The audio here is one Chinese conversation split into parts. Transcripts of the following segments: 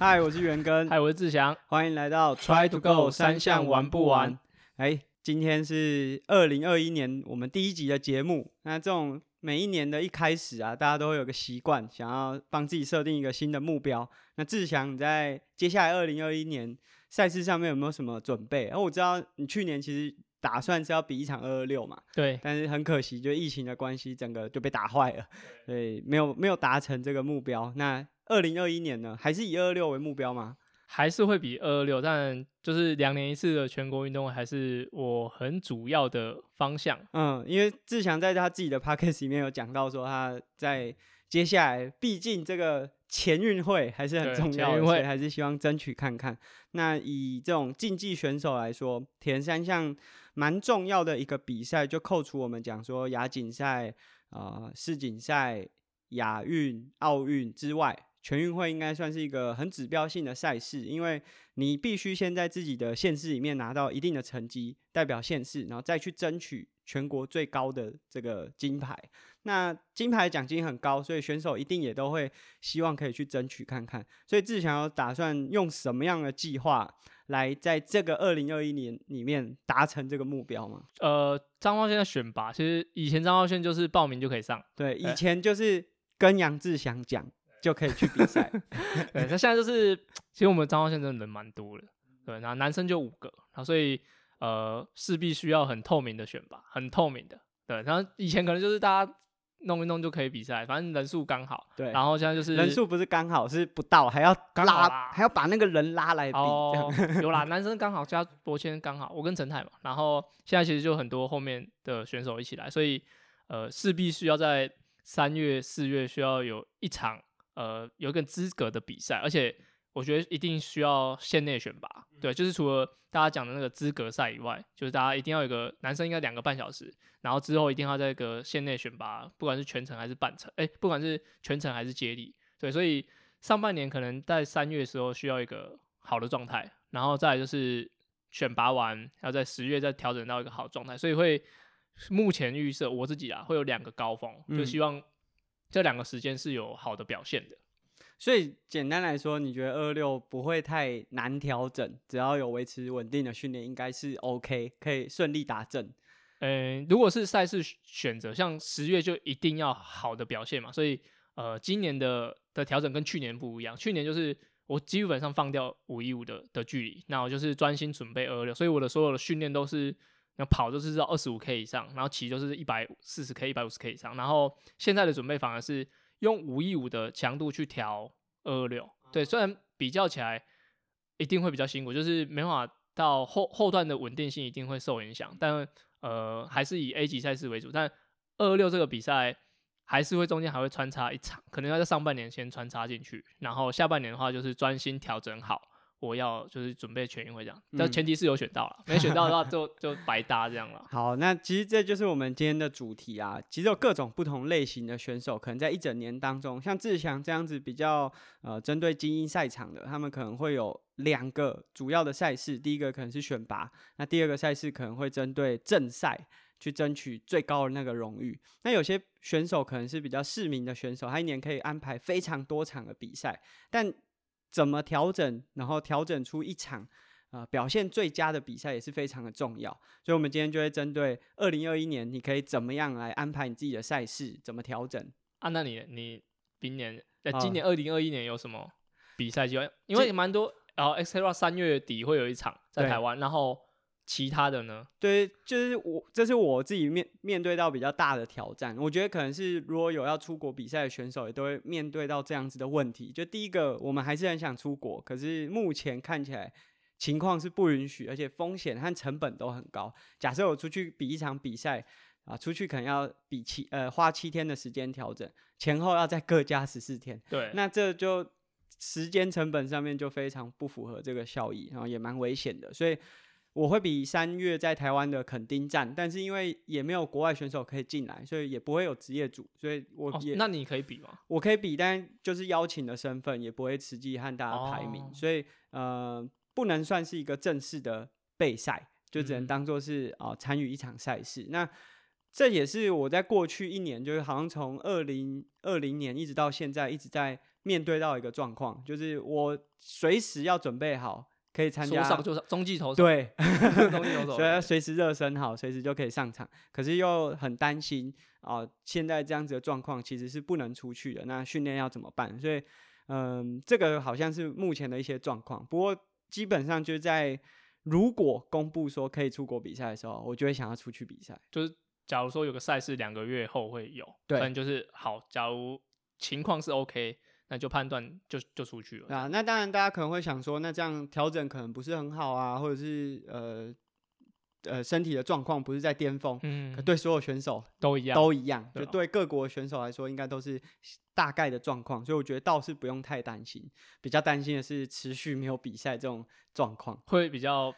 嗨，我是元根，嗨，我是志祥，欢迎来到 Try to Go 三项玩不完。哎，今天是二零二一年我们第一集的节目。那这种每一年的一开始啊，大家都会有个习惯，想要帮自己设定一个新的目标。那志祥，你在接下来二零二一年赛事上面有没有什么准备？然后我知道你去年其实打算是要比一场二二六嘛，对，但是很可惜，就疫情的关系，整个就被打坏了，对，没有没有达成这个目标。那二零二一年呢，还是以二二六为目标吗？还是会比二二六，但就是两年一次的全国运动会，还是我很主要的方向。嗯，因为志强在他自己的 podcast 里面有讲到说，他在接下来，毕竟这个前运会还是很重要，所以还是希望争取看看。那以这种竞技选手来说，铁人三项蛮重要的一个比赛，就扣除我们讲说亚锦赛、啊世锦赛、亚运、奥运之外。全运会应该算是一个很指标性的赛事，因为你必须先在自己的县市里面拿到一定的成绩，代表县市，然后再去争取全国最高的这个金牌。那金牌奖金很高，所以选手一定也都会希望可以去争取看看。所以志强要打算用什么样的计划来在这个二零二一年里面达成这个目标吗？呃，张浩宪的选拔，其实以前张浩轩就是报名就可以上，对，以前就是跟杨志祥讲。就可以去比赛。对，那现在就是，其实我们彰化县真的人蛮多的，对，然后男生就五个，然后所以呃势必需要很透明的选拔，很透明的，对，然后以前可能就是大家弄一弄就可以比赛，反正人数刚好，对，然后现在就是人数不是刚好是不到，还要拉，还要把那个人拉来比，哦，有啦，男生刚好加博谦刚好，我跟陈泰嘛，然后现在其实就很多后面的选手一起来，所以呃势必需要在三月四月需要有一场。呃，有一个资格的比赛，而且我觉得一定需要县内选拔。对，就是除了大家讲的那个资格赛以外，就是大家一定要有个男生应该两个半小时，然后之后一定要在一个县内选拔，不管是全程还是半程，哎，不管是全程还是接力。对，所以上半年可能在三月的时候需要一个好的状态，然后再就是选拔完要在十月再调整到一个好状态，所以会目前预设我自己啊会有两个高峰，就希望。这两个时间是有好的表现的，所以简单来说，你觉得二六不会太难调整，只要有维持稳定的训练，应该是 OK，可以顺利达阵。嗯，如果是赛事选择，像十月就一定要好的表现嘛，所以呃，今年的的调整跟去年不一样，去年就是我基本上放掉五一五的的距离，那我就是专心准备二六，所以我的所有的训练都是。那跑就是到二十五 K 以上，然后骑就是一百四十 K、一百五十 K 以上，然后现在的准备反而是用五一五的强度去调二二六。对，虽然比较起来一定会比较辛苦，就是没办法到后后段的稳定性一定会受影响，但呃还是以 A 级赛事为主。但二二六这个比赛还是会中间还会穿插一场，可能要在上半年先穿插进去，然后下半年的话就是专心调整好。我要就是准备全运会这样，但前提是有选到了，没选到的话就就白搭这样了。好，那其实这就是我们今天的主题啊。其实有各种不同类型的选手，可能在一整年当中，像志强这样子比较呃针对精英赛场的，他们可能会有两个主要的赛事，第一个可能是选拔，那第二个赛事可能会针对正赛去争取最高的那个荣誉。那有些选手可能是比较市民的选手，他一年可以安排非常多场的比赛，但怎么调整，然后调整出一场啊表现最佳的比赛也是非常的重要。所以，我们今天就会针对二零二一年，你可以怎么样来安排你自己的赛事，怎么调整？啊，那你你明年呃今年二零二一年有什么比赛机会？因为蛮多，然后 X Terra 三月底会有一场在台湾，然后。其他的呢？对，就是我，这是我自己面面对到比较大的挑战。我觉得可能是如果有要出国比赛的选手，也都会面对到这样子的问题。就第一个，我们还是很想出国，可是目前看起来情况是不允许，而且风险和成本都很高。假设我出去比一场比赛啊，出去可能要比七呃花七天的时间调整，前后要再各加十四天。对，那这就时间成本上面就非常不符合这个效益，然后也蛮危险的，所以。我会比三月在台湾的垦丁站，但是因为也没有国外选手可以进来，所以也不会有职业组，所以我也那你可以比吗？我可以比，但就是邀请的身份，也不会实际和大家排名，所以呃不能算是一个正式的备赛，就只能当做是啊参与一场赛事。那这也是我在过去一年，就是好像从二零二零年一直到现在一直在面对到一个状况，就是我随时要准备好可以参加，上就上，中继投手，对，中继投手，所以要随时热身好，随时就可以上场。可是又很担心啊，现在这样子的状况其实是不能出去的，那训练要怎么办？所以，嗯，这个好像是目前的一些状况。不过基本上就在如果公布说可以出国比赛的时候，我就会想要出去比赛。就是假如说有个赛事两个月后会有，对，就是好，假如情况是 OK。那就判断就就出去了啊。那当然，大家可能会想说，那这样调整可能不是很好啊，或者是呃呃身体的状况不是在巅峰。嗯。可对所有选手都一样，都一样。就对各国选手来说，应该都是大概的状况。所以我觉得倒是不用太担心。比较担心的是持续没有比赛这种状况，会比较。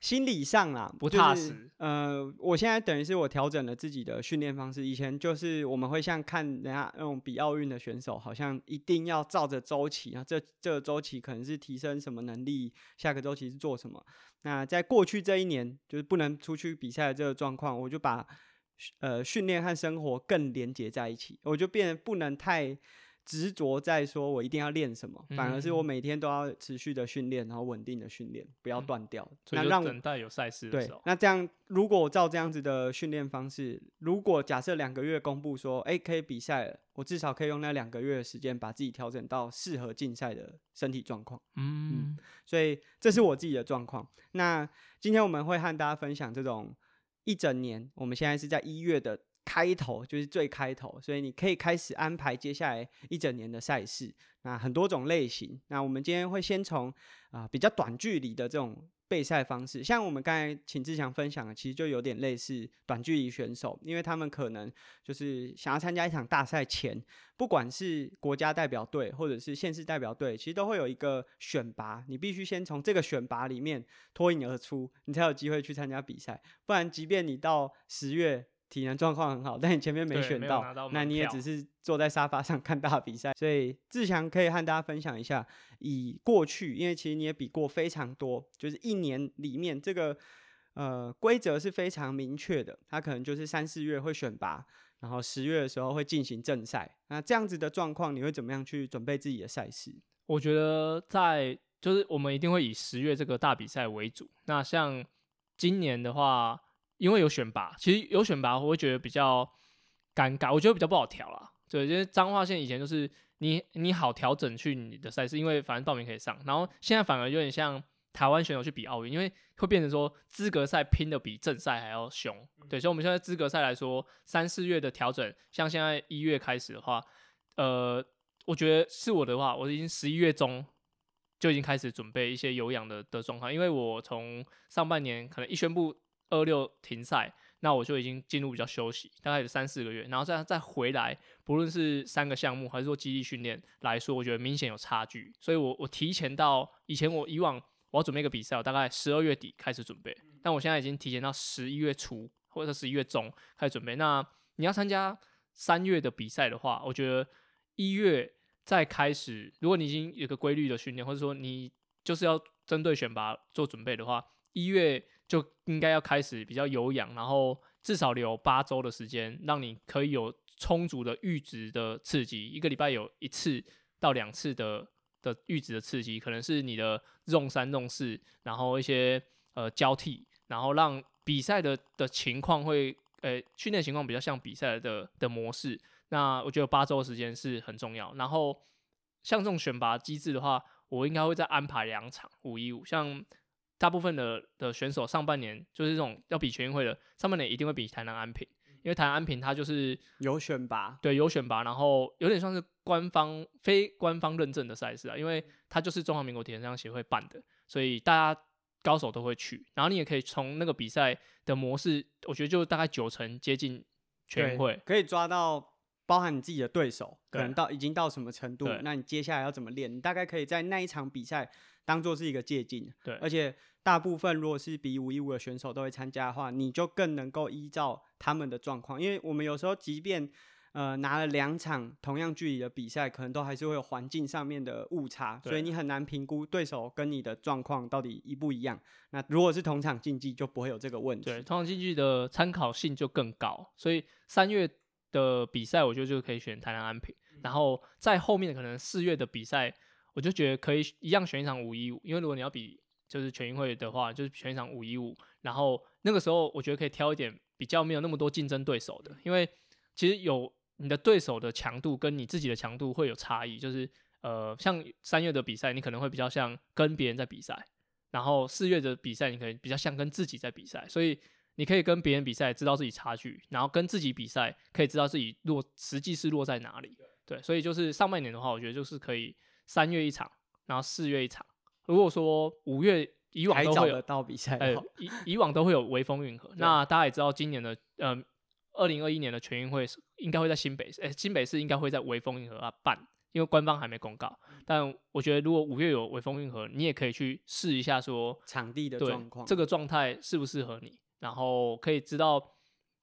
心理上啦，不踏实。呃，我现在等于是我调整了自己的训练方式。以前就是我们会像看人家那种比奥运的选手，好像一定要照着周期啊，这这个周期可能是提升什么能力，下个周期是做什么。那在过去这一年，就是不能出去比赛的这个状况，我就把呃训练和生活更连接在一起，我就变得不能太。执着在说，我一定要练什么，反而是我每天都要持续的训练，然后稳定的训练，不要断掉。那让等待有赛事对，那这样如果我照这样子的训练方式，如果假设两个月公布说，哎，可以比赛了，我至少可以用那两个月的时间把自己调整到适合竞赛的身体状况。嗯，所以这是我自己的状况。那今天我们会和大家分享这种一整年，我们现在是在一月的。开头就是最开头，所以你可以开始安排接下来一整年的赛事。那很多种类型，那我们今天会先从啊比较短距离的这种。备赛方式，像我们刚才请志强分享的，其实就有点类似短距离选手，因为他们可能就是想要参加一场大赛前，不管是国家代表队或者是县市代表队，其实都会有一个选拔，你必须先从这个选拔里面脱颖而出，你才有机会去参加比赛，不然即便你到十月。体能状况很好，但你前面没选到，那你也只是坐在沙发上 看大比赛。所以志强可以和大家分享一下，以过去，因为其实你也比过非常多，就是一年里面这个呃规则是非常明确的，他可能就是三四月会选拔，然后十月的时候会进行正赛。那这样子的状况，你会怎么样去准备自己的赛事？我觉得在就是我们一定会以十月这个大比赛为主。那像今年的话。因为有选拔，其实有选拔我会觉得比较尴尬，我觉得比较不好调啦。对，因为彰化县以前就是你你好调整去你的赛事，因为反正报名可以上。然后现在反而有点像台湾选手去比奥运，因为会变成说资格赛拼的比正赛还要凶。对，所以我们现在资格赛来说，三四月的调整，像现在一月开始的话，呃，我觉得是我的话，我已经十一月中就已经开始准备一些有氧的的状况，因为我从上半年可能一宣布。二六停赛，那我就已经进入比较休息，大概有三四个月，然后再再回来，不论是三个项目还是说基地训练来说，我觉得明显有差距，所以我我提前到以前我以往我要准备一个比赛，我大概十二月底开始准备，但我现在已经提前到十一月初或者十一月中开始准备。那你要参加三月的比赛的话，我觉得一月再开始，如果你已经有个规律的训练，或者说你就是要针对选拔做准备的话，一月。就应该要开始比较有氧，然后至少留八周的时间，让你可以有充足的阈值的刺激，一个礼拜有一次到两次的的阈值的刺激，可能是你的用三用四，然后一些呃交替，然后让比赛的的情况会呃训练情况比较像比赛的的模式。那我觉得八周的时间是很重要。然后像这种选拔机制的话，我应该会再安排两场五一五，像。大部分的的选手上半年就是这种要比全运会的上半年一定会比台南安平，因为台南安平它就是有选拔，对有选拔，然后有点像是官方非官方认证的赛事啊，因为它就是中华民国田径协会办的，所以大家高手都会去，然后你也可以从那个比赛的模式，我觉得就大概九成接近全运会，可以抓到包含你自己的对手可能到已经到什么程度，那你接下来要怎么练，你大概可以在那一场比赛。当做是一个借鉴，对，而且大部分如果是比五一五的选手都会参加的话，你就更能够依照他们的状况，因为我们有时候即便呃拿了两场同样距离的比赛，可能都还是会有环境上面的误差，所以你很难评估对手跟你的状况到底一不一样。那如果是同场竞技，就不会有这个问题。对，同场竞技的参考性就更高，所以三月的比赛，我觉得就可以选台南安平。然后在后面可能四月的比赛，我就觉得可以一样选一场五一五，因为如果你要比就是全运会的话，就是选一场五一五。然后那个时候我觉得可以挑一点比较没有那么多竞争对手的，因为其实有你的对手的强度跟你自己的强度会有差异。就是呃，像三月的比赛，你可能会比较像跟别人在比赛；然后四月的比赛，你可能比较像跟自己在比赛。所以你可以跟别人比赛，知道自己差距；然后跟自己比赛，可以知道自己落实际是落在哪里。对，所以就是上半年的话，我觉得就是可以三月一场，然后四月一场。如果说五月以往都会有到比赛，哎，以以往都会有微风运河。那大家也知道，今年的呃，二零二一年的全运会应该会在新北市，哎，新北市应该会在微风运河啊办，因为官方还没公告。但我觉得，如果五月有微风运河，你也可以去试一下，说场地的状况，这个状态适不适合你，然后可以知道，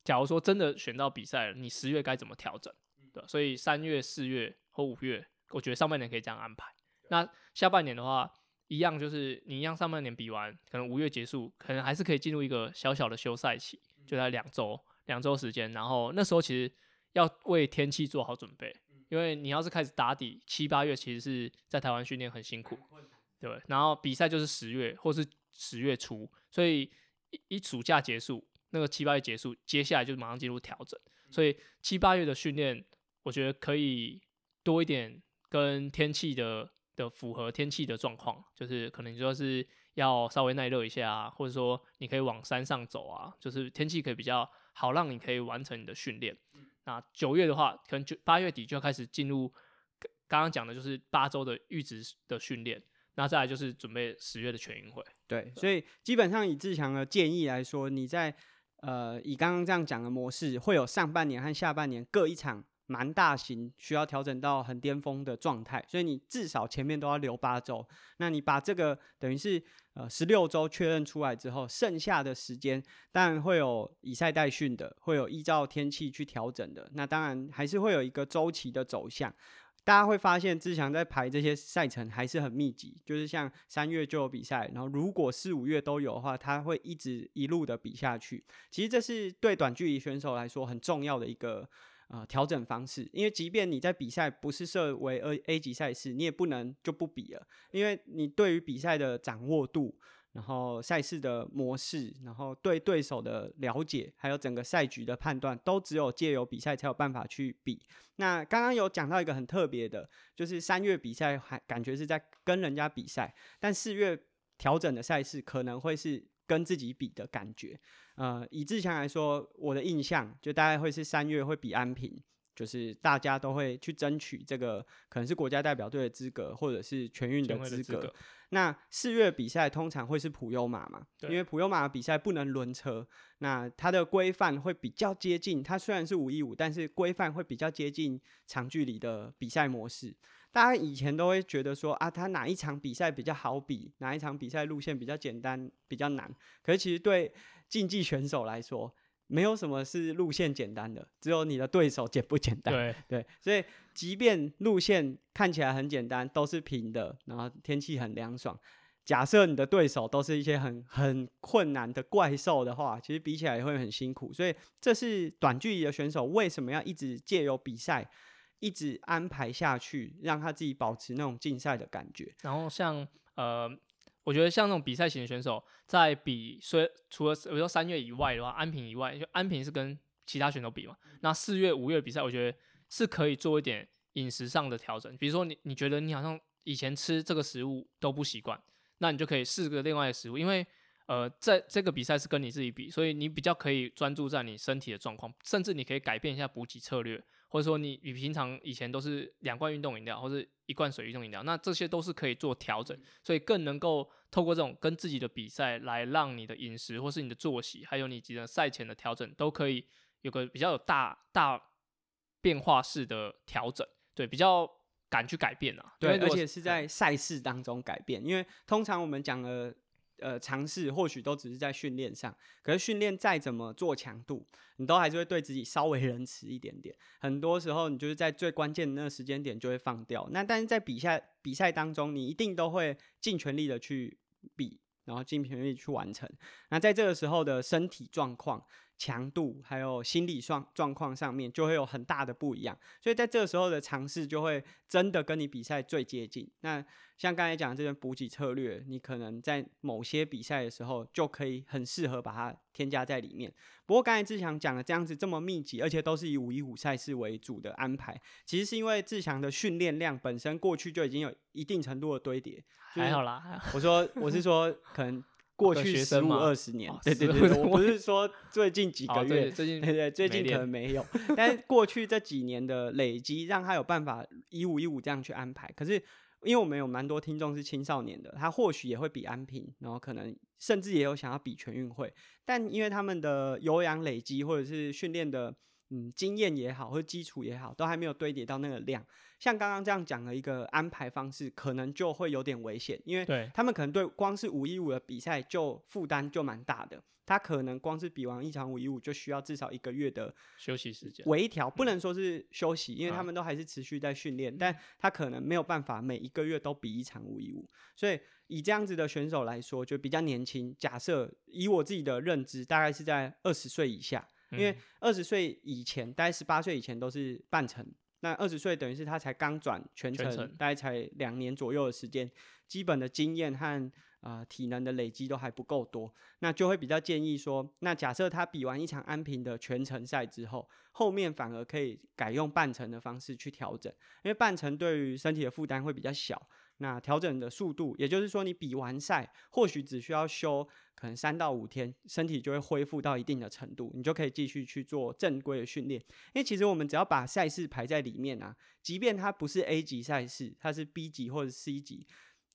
假如说真的选到比赛了，你十月该怎么调整。对，所以三月、四月或五月，我觉得上半年可以这样安排。那下半年的话，一样就是你一样，上半年比完，可能五月结束，可能还是可以进入一个小小的休赛期，就在两周、两周时间。然后那时候其实要为天气做好准备，因为你要是开始打底，七八月其实是在台湾训练很辛苦，对。然后比赛就是十月或是十月初，所以一一暑假结束，那个七八月结束，接下来就马上进入调整，所以七八月的训练。我觉得可以多一点跟天气的的符合天气的状况，就是可能说是要稍微耐热一下啊，或者说你可以往山上走啊，就是天气可以比较好，让你可以完成你的训练。那九月的话，可能就八月底就要开始进入刚刚讲的就是八周的阈值的训练，那再来就是准备十月的全运会。对，所以基本上以志强的建议来说，你在呃以刚刚这样讲的模式，会有上半年和下半年各一场。蛮大型，需要调整到很巅峰的状态，所以你至少前面都要留八周。那你把这个等于是呃十六周确认出来之后，剩下的时间当然会有以赛代训的，会有依照天气去调整的。那当然还是会有一个周期的走向。大家会发现志强在排这些赛程还是很密集，就是像三月就有比赛，然后如果四五月都有的话，他会一直一路的比下去。其实这是对短距离选手来说很重要的一个。啊，调整方式，因为即便你在比赛不是设为 A A 级赛事，你也不能就不比了，因为你对于比赛的掌握度，然后赛事的模式，然后对对手的了解，还有整个赛局的判断，都只有借由比赛才有办法去比。那刚刚有讲到一个很特别的，就是三月比赛还感觉是在跟人家比赛，但四月调整的赛事可能会是跟自己比的感觉。呃，以志强来说，我的印象就大概会是三月会比安平，就是大家都会去争取这个可能是国家代表队的资格，或者是全运的资格。那四月比赛通常会是普优马嘛，因为普优马的比赛不能轮车，那它的规范会比较接近。它虽然是五一五，但是规范会比较接近长距离的比赛模式。大家以前都会觉得说啊，他哪一场比赛比较好比，哪一场比赛路线比较简单、比较难。可是其实对竞技选手来说，没有什么是路线简单的，只有你的对手简不简单。对对，所以即便路线看起来很简单，都是平的，然后天气很凉爽。假设你的对手都是一些很很困难的怪兽的话，其实比起来也会很辛苦。所以这是短距离的选手为什么要一直借由比赛，一直安排下去，让他自己保持那种竞赛的感觉。然后像呃。我觉得像那种比赛型的选手，在比，所以除了比如说三月以外的话，安平以外，就安平是跟其他选手比嘛。那四月、五月比赛，我觉得是可以做一点饮食上的调整。比如说你你觉得你好像以前吃这个食物都不习惯，那你就可以试个另外的食物。因为呃，在这个比赛是跟你自己比，所以你比较可以专注在你身体的状况，甚至你可以改变一下补给策略。或者说你你平常以前都是两罐运动饮料或者一罐水运动饮料，那这些都是可以做调整，所以更能够透过这种跟自己的比赛来让你的饮食或是你的作息，还有你几个赛前的调整，都可以有个比较有大大变化式的调整，对，比较敢去改变啊，对，而且是在赛事当中改变，因为通常我们讲的。呃，尝试或许都只是在训练上，可是训练再怎么做强度，你都还是会对自己稍微仁慈一点点。很多时候，你就是在最关键的那个时间点就会放掉。那但是在比赛比赛当中，你一定都会尽全力的去比，然后尽全力去完成。那在这个时候的身体状况，强度还有心理状状况上面就会有很大的不一样，所以在这个时候的尝试就会真的跟你比赛最接近。那像刚才讲的这种补给策略，你可能在某些比赛的时候就可以很适合把它添加在里面。不过刚才志强讲的这样子这么密集，而且都是以五一五赛事为主的安排，其实是因为志强的训练量本身过去就已经有一定程度的堆叠。还好啦，我说我是说可能。过去十五二十年，对对对，我不是说最近几个月，最近对 对，最近可能没有，但是过去这几年的累积，让他有办法一五一五这样去安排。可是因为我们有蛮多听众是青少年的，他或许也会比安平，然后可能甚至也有想要比全运会，但因为他们的有氧累积或者是训练的。嗯，经验也好，或者基础也好，都还没有堆叠到那个量。像刚刚这样讲的一个安排方式，可能就会有点危险，因为他们可能对光是五一五的比赛就负担就蛮大的。他可能光是比完一场五一五，就需要至少一个月的休息时间。微调不能说是休息，因为他们都还是持续在训练，但他可能没有办法每一个月都比一场五一五。所以以这样子的选手来说，就比较年轻。假设以我自己的认知，大概是在二十岁以下。因为二十岁以前，大概十八岁以前都是半程，那二十岁等于是他才刚转全程，大概才两年左右的时间，基本的经验和啊体能的累积都还不够多，那就会比较建议说，那假设他比完一场安平的全程赛之后，后面反而可以改用半程的方式去调整，因为半程对于身体的负担会比较小。那调整的速度，也就是说，你比完赛，或许只需要休可能三到五天，身体就会恢复到一定的程度，你就可以继续去做正规的训练。因为其实我们只要把赛事排在里面啊，即便它不是 A 级赛事，它是 B 级或者 C 级，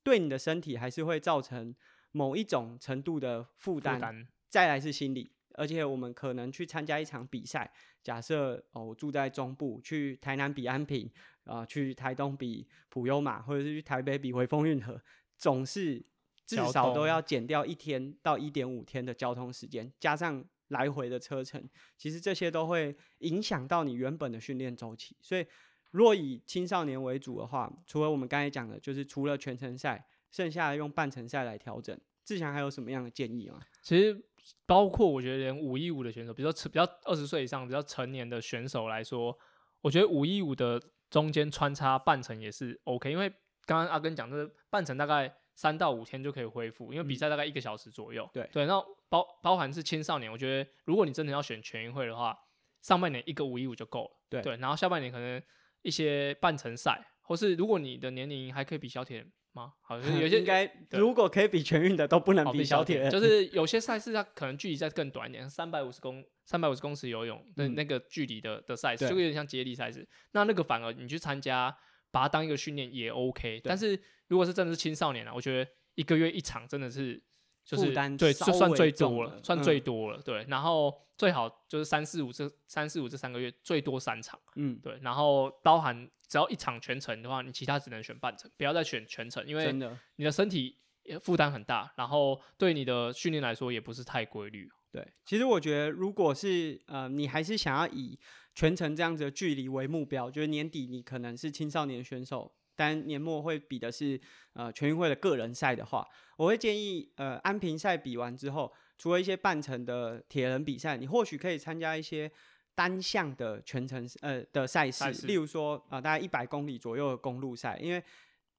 对你的身体还是会造成某一种程度的负担。再来是心理，而且我们可能去参加一场比赛，假设哦，我住在中部，去台南比安平。啊，去台东比普悠玛，或者是去台北比回风运河，总是至少都要减掉一天到一点五天的交通时间，加上来回的车程，其实这些都会影响到你原本的训练周期。所以，若以青少年为主的话，除了我们刚才讲的，就是除了全程赛，剩下的用半程赛来调整。志强还有什么样的建议吗？其实，包括我觉得连五一五的选手，比如说比较二十岁以上、比较成年的选手来说，我觉得五一五的。中间穿插半程也是 OK，因为刚刚阿根讲的半程大概三到五天就可以恢复，因为比赛大概一个小时左右。对对，然后包包含是青少年，我觉得如果你真的要选全运会的话，上半年一个五一五就够了。对对，然后下半年可能一些半程赛，或是如果你的年龄还可以比小铁。吗？好像 有些应该，如果可以比全运的都不能比小铁，就是有些赛事它可能距离再更短一点，三百五十公三百五十公尺游泳的那个距离的的赛事，就有点像接力赛事。那那个反而你去参加，把它当一个训练也 OK。但是如果是真的是青少年啊，我觉得一个月一场真的是就是对，就算最多了，算最多了。对，然后最好就是三四五这三四五这三个月最多三场。嗯，对，然后包含。只要一场全程的话，你其他只能选半程，不要再选全程，因为你的身体负担很大，然后对你的训练来说也不是太规律。对，其实我觉得，如果是呃，你还是想要以全程这样子的距离为目标，就是年底你可能是青少年选手，但年末会比的是呃全运会的个人赛的话，我会建议呃安平赛比完之后，除了一些半程的铁人比赛，你或许可以参加一些。单项的全程呃的赛事，例如说啊，大概一百公里左右的公路赛，因为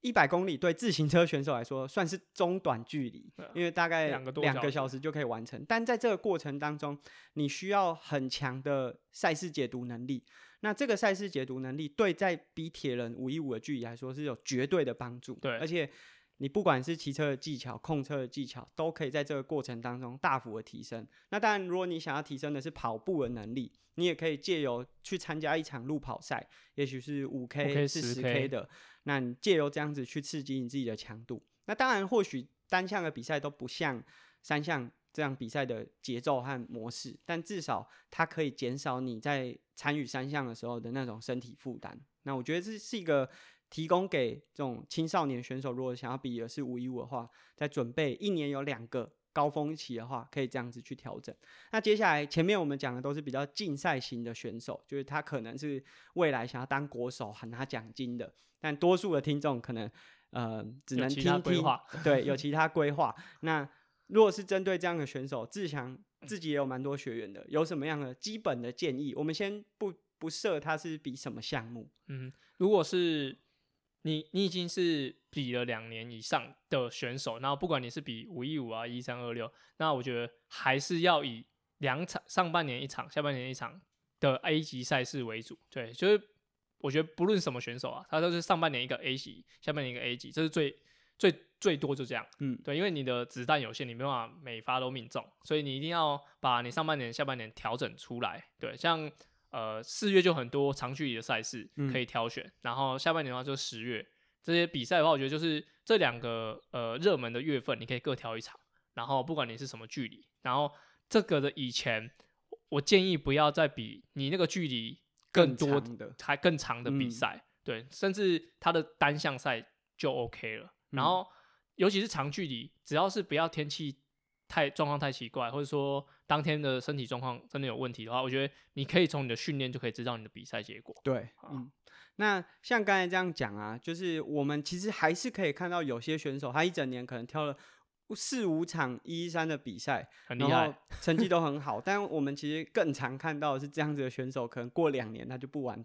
一百公里对自行车选手来说算是中短距离，因为大概两个两个小时就可以完成。但在这个过程当中，你需要很强的赛事解读能力。那这个赛事解读能力对在比铁人五一五的距离来说是有绝对的帮助。对，而且。你不管是骑车的技巧、控车的技巧，都可以在这个过程当中大幅的提升。那当然，如果你想要提升的是跑步的能力，你也可以借由去参加一场路跑赛，也许是五 K、是十 K 的，那你借由这样子去刺激你自己的强度。那当然，或许单项的比赛都不像三项这样比赛的节奏和模式，但至少它可以减少你在参与三项的时候的那种身体负担。那我觉得这是一个。提供给这种青少年选手，如果想要比的是五一五的话，在准备一年有两个高峰期的话，可以这样子去调整。那接下来前面我们讲的都是比较竞赛型的选手，就是他可能是未来想要当国手、很拿奖金的。但多数的听众可能呃只能听听，对，有其他规划。那如果是针对这样的选手，志强自己也有蛮多学员的，有什么样的基本的建议？我们先不不设他是比什么项目。嗯，如果是你你已经是比了两年以上的选手，然后不管你是比五一五啊一三二六，那我觉得还是要以两场上半年一场，下半年一场的 A 级赛事为主。对，就是我觉得不论什么选手啊，他都是上半年一个 A 级，下半年一个 A 级，这是最最最多就这样。嗯，对，因为你的子弹有限，你没办法每发都命中，所以你一定要把你上半年、下半年调整出来。对，像。呃，四月就很多长距离的赛事可以挑选，然后下半年的话就十月这些比赛的话，我觉得就是这两个呃热门的月份，你可以各挑一场，然后不管你是什么距离，然后这个的以前我建议不要再比你那个距离更多的还更长的比赛，对，甚至他的单项赛就 OK 了。然后尤其是长距离，只要是不要天气。太状况太奇怪，或者说当天的身体状况真的有问题的话，我觉得你可以从你的训练就可以知道你的比赛结果。对，嗯，那像刚才这样讲啊，就是我们其实还是可以看到有些选手他一整年可能挑了四五场一三的比赛，很厉害，成绩都很好。但我们其实更常看到的是这样子的选手，可能过两年他就不玩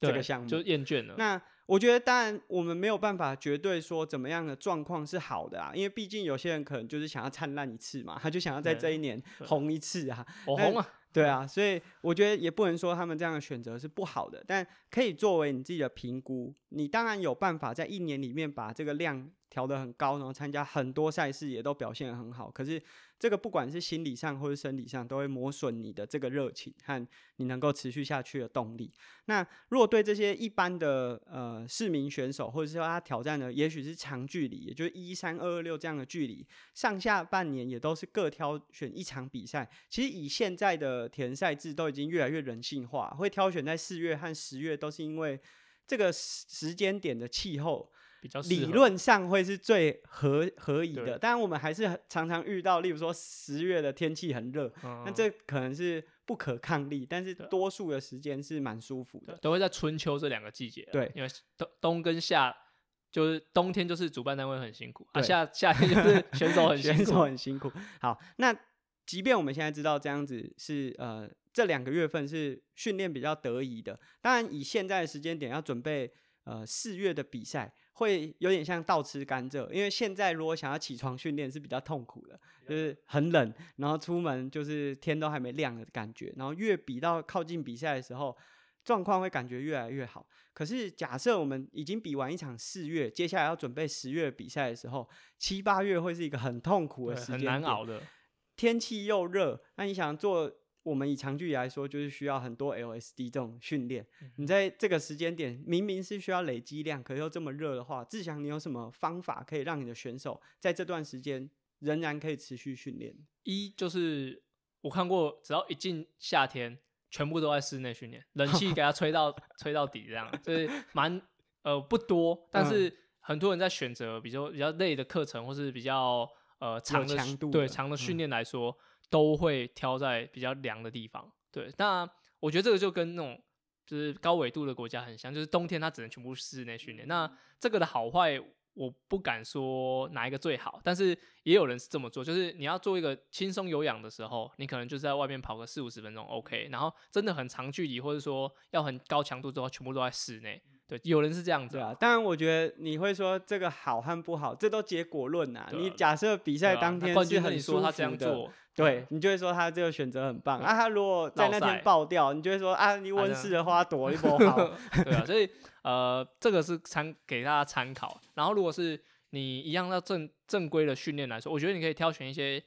这个项目，就厌倦了。那我觉得，当然我们没有办法绝对说怎么样的状况是好的啊，因为毕竟有些人可能就是想要灿烂一次嘛，他就想要在这一年红一次啊，我红啊，对啊，所以我觉得也不能说他们这样的选择是不好的，但可以作为你自己的评估。你当然有办法在一年里面把这个量调得很高，然后参加很多赛事也都表现得很好，可是。这个不管是心理上或者生理上，都会磨损你的这个热情和你能够持续下去的动力。那如果对这些一般的呃市民选手，或者是说他挑战的也许是长距离，也就是一三二二六这样的距离，上下半年也都是各挑选一场比赛。其实以现在的田赛制都已经越来越人性化，会挑选在四月和十月，都是因为这个时间点的气候。理论上会是最合合宜的，当然我们还是常常遇到，例如说十月的天气很热，那这可能是不可抗力，但是多数的时间是蛮舒服的，都会在春秋这两个季节。对，因为冬冬跟夏就是冬天就是主办单位很辛苦，啊夏夏天就是 选手很选手很辛苦。好，那即便我们现在知道这样子是呃这两个月份是训练比较得宜的，当然以现在的时间点要准备呃四月的比赛。会有点像倒吃甘蔗，因为现在如果想要起床训练是比较痛苦的，就是很冷，然后出门就是天都还没亮的感觉，然后越比到靠近比赛的时候，状况会感觉越来越好。可是假设我们已经比完一场四月，接下来要准备十月比赛的时候，七八月会是一个很痛苦的时间，很难熬的，天气又热，那你想做？我们以长距离来说，就是需要很多 LSD 这种训练。你在这个时间点，明明是需要累积量，可是又这么热的话，志祥，你有什么方法可以让你的选手在这段时间仍然可以持续训练？一就是我看过，只要一进夏天，全部都在室内训练，冷气给他吹到 吹到底，这样就是蛮呃不多，但是很多人在选择比较比较累的课程，或是比较呃长的对长的训练来说。都会挑在比较凉的地方，对。那我觉得这个就跟那种就是高纬度的国家很像，就是冬天它只能全部室内训练。那这个的好坏我不敢说哪一个最好，但是也有人是这么做，就是你要做一个轻松有氧的时候，你可能就是在外面跑个四五十分钟，OK。然后真的很长距离或者说要很高强度之后，全部都在室内。对，有人是这样子啊。当然，我觉得你会说这个好和不好，这都结果论啊。你假设比赛当天是很舒服的。对你就会说他这个选择很棒啊，他如果在那天爆掉，你就会说啊，你温室的花朵一波好，对啊，所以呃，这个是参给大家参考。然后如果是你一样要正正规的训练来说，我觉得你可以挑选一些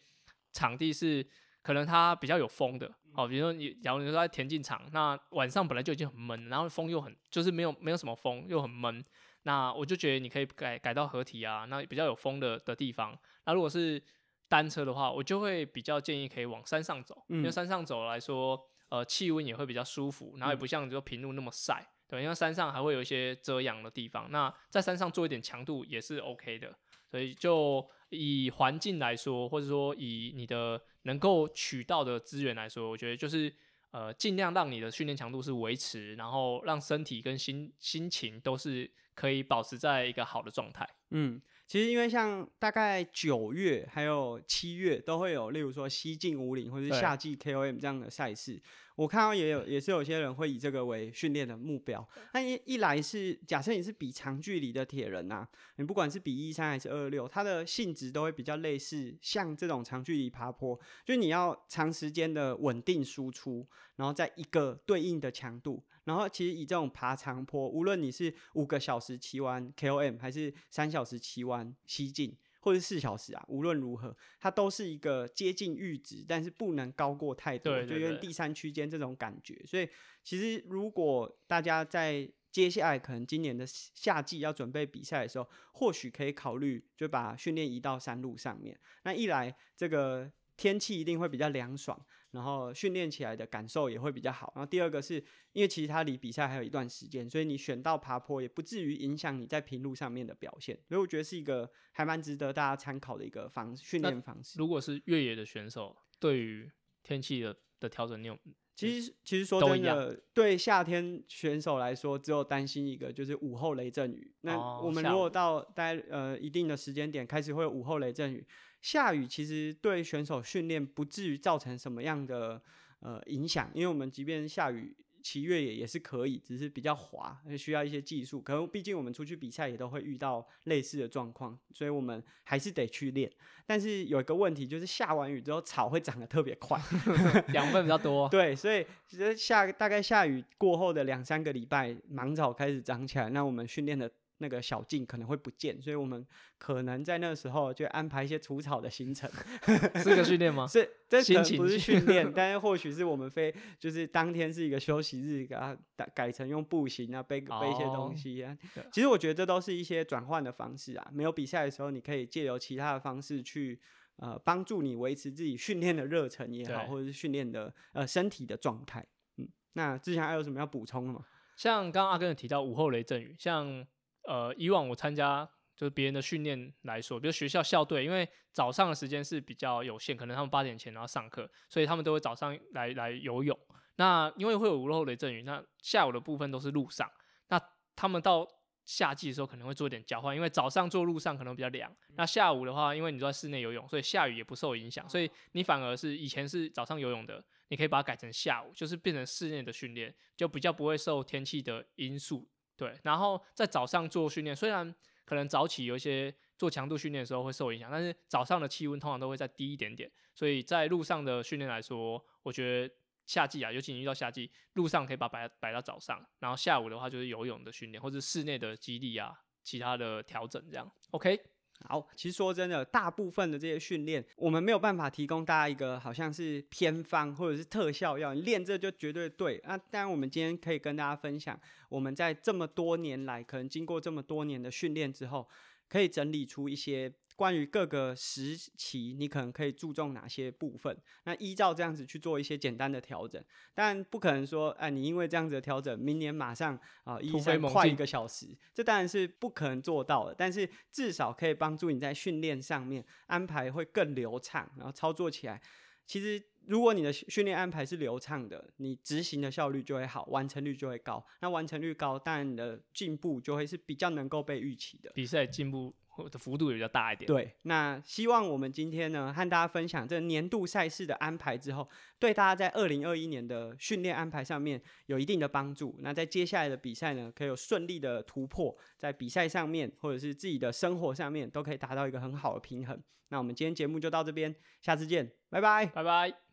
场地是可能它比较有风的，哦，比如说你假如你说在田径场，那晚上本来就已经很闷，然后风又很就是没有没有什么风又很闷，那我就觉得你可以改改到合体啊，那比较有风的的地方。那如果是单车的话，我就会比较建议可以往山上走，因为山上走来说，呃，气温也会比较舒服，然后也不像说平路那么晒，对，因为山上还会有一些遮阳的地方。那在山上做一点强度也是 OK 的，所以就以环境来说，或者说以你的能够取到的资源来说，我觉得就是呃，尽量让你的训练强度是维持，然后让身体跟心心情都是可以保持在一个好的状态。嗯。其实因为像大概九月还有七月都会有，例如说西进五岭或者是夏季 KOM 这样的赛事。我看到也有，也是有些人会以这个为训练的目标。那一一来是假设你是比长距离的铁人呐，你不管是比一三还是二六，它的性质都会比较类似，像这种长距离爬坡，就你要长时间的稳定输出，然后在一个对应的强度。然后其实以这种爬长坡，无论你是五个小时骑完 KOM 还是三小时骑完西进。或者四小时啊，无论如何，它都是一个接近阈值，但是不能高过太多，就有点第三区间这种感觉。所以，其实如果大家在接下来可能今年的夏季要准备比赛的时候，或许可以考虑就把训练移到山路上面。那一来，这个天气一定会比较凉爽。然后训练起来的感受也会比较好。然后第二个是因为其实它离比赛还有一段时间，所以你选到爬坡也不至于影响你在平路上面的表现。所以我觉得是一个还蛮值得大家参考的一个方训练方式。如果是越野的选手，对于天气的的调整，你有其实其实说真的，对夏天选手来说，只有担心一个就是午后雷阵雨。那我们如果到待呃一定的时间点开始会有午后雷阵雨。下雨其实对选手训练不至于造成什么样的呃影响，因为我们即便下雨骑越野也是可以，只是比较滑，需要一些技术。可能毕竟我们出去比赛也都会遇到类似的状况，所以我们还是得去练。但是有一个问题就是下完雨之后草会长得特别快，养分比较多。对，所以其实下大概下雨过后的两三个礼拜，芒草开始长起来，那我们训练的。那个小径可能会不见，所以我们可能在那个时候就安排一些除草的行程，是个训练吗？是，这可能不是训练，但是或许是我们非就是当天是一个休息日，给它改改成用步行啊，背背一些东西啊。其实我觉得这都是一些转换的方式啊。没有比赛的时候，你可以借由其他的方式去呃帮助你维持自己训练的热忱也好，或者是训练的呃身体的状态。嗯，那之前还有什么要补充的吗？像刚刚阿根有提到午后雷阵雨，像。呃，以往我参加就是别人的训练来说，比如学校校队，因为早上的时间是比较有限，可能他们八点前然后上课，所以他们都会早上来来游泳。那因为会有午后雷阵雨，那下午的部分都是路上。那他们到夏季的时候可能会做一点交换，因为早上做路上可能比较凉，那下午的话，因为你都在室内游泳，所以下雨也不受影响，所以你反而是以前是早上游泳的，你可以把它改成下午，就是变成室内的训练，就比较不会受天气的因素。对，然后在早上做训练，虽然可能早起有一些做强度训练的时候会受影响，但是早上的气温通常都会再低一点点，所以在路上的训练来说，我觉得夏季啊，尤其你遇到夏季，路上可以把摆摆到早上，然后下午的话就是游泳的训练或者室内的肌力啊，其他的调整这样，OK。好，其实说真的，大部分的这些训练，我们没有办法提供大家一个好像是偏方或者是特效药，你练这就绝对对。那当然，我们今天可以跟大家分享，我们在这么多年来，可能经过这么多年的训练之后，可以整理出一些。关于各个时期，你可能可以注重哪些部分？那依照这样子去做一些简单的调整，但不可能说，哎，你因为这样子的调整，明年马上啊，一三快一个小时，这当然是不可能做到的。但是至少可以帮助你在训练上面安排会更流畅，然后操作起来，其实如果你的训练安排是流畅的，你执行的效率就会好，完成率就会高。那完成率高，当然你的进步就会是比较能够被预期的，比赛进步。的幅度也比较大一点。对，那希望我们今天呢，和大家分享这年度赛事的安排之后，对大家在二零二一年的训练安排上面有一定的帮助。那在接下来的比赛呢，可以有顺利的突破，在比赛上面或者是自己的生活上面，都可以达到一个很好的平衡。那我们今天节目就到这边，下次见，拜拜，拜拜。